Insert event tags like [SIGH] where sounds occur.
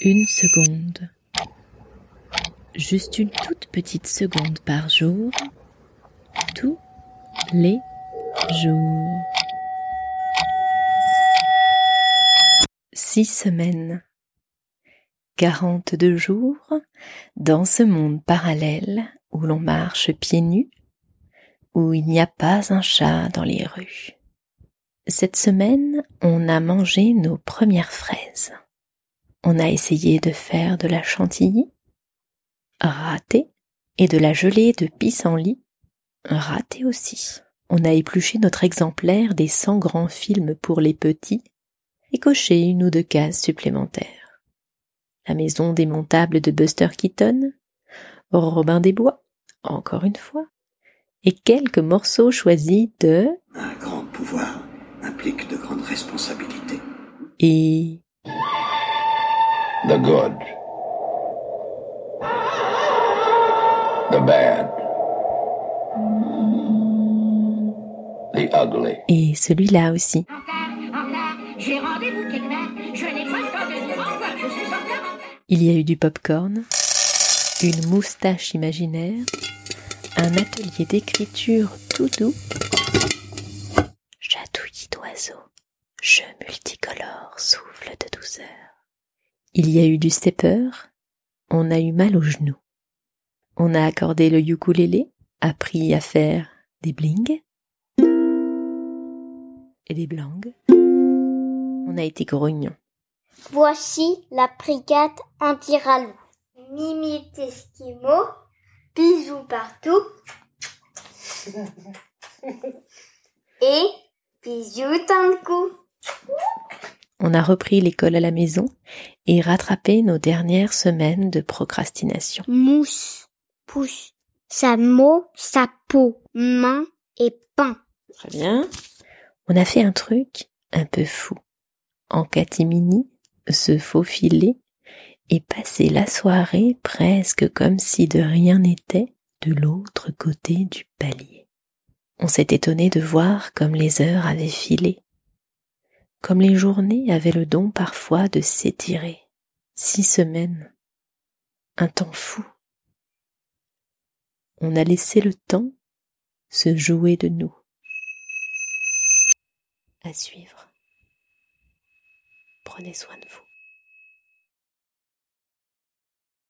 Une seconde. Juste une toute petite seconde par jour. Tous les jours. Six semaines. Quarante-deux jours dans ce monde parallèle où l'on marche pieds nus, où il n'y a pas un chat dans les rues. Cette semaine, on a mangé nos premières fraises. On a essayé de faire de la chantilly, raté, et de la gelée de pissenlit, raté aussi. On a épluché notre exemplaire des 100 grands films pour les petits et coché une ou deux cases supplémentaires. La maison démontable de Buster Keaton, Robin des Bois, encore une fois, et quelques morceaux choisis de Un grand pouvoir implique de grandes responsabilités. et The good. The bad. The ugly. et celui-là aussi. Il y a eu du popcorn, une moustache imaginaire, un atelier d'écriture tout doux, chatouillis d'oiseaux, jeu multicolore, souffle de douceur. Il y a eu du stepper, on a eu mal aux genoux. On a accordé le ukulélé, appris à faire des blings et des blangs. On a été grognon. Voici la brigade anti-ralou. Mimi Esquimau, bisous partout. [LAUGHS] Et bisous dans le cou. On a repris l'école à la maison et rattrapé nos dernières semaines de procrastination. Mousse, pouce, sa mot, sa peau, main et pain. Très bien. On a fait un truc un peu fou. En catimini, se faufiler et passer la soirée presque comme si de rien n'était de l'autre côté du palier. On s'est étonné de voir comme les heures avaient filé, comme les journées avaient le don parfois de s'étirer. Six semaines. Un temps fou. On a laissé le temps se jouer de nous. À suivre. Prenez soin de vous.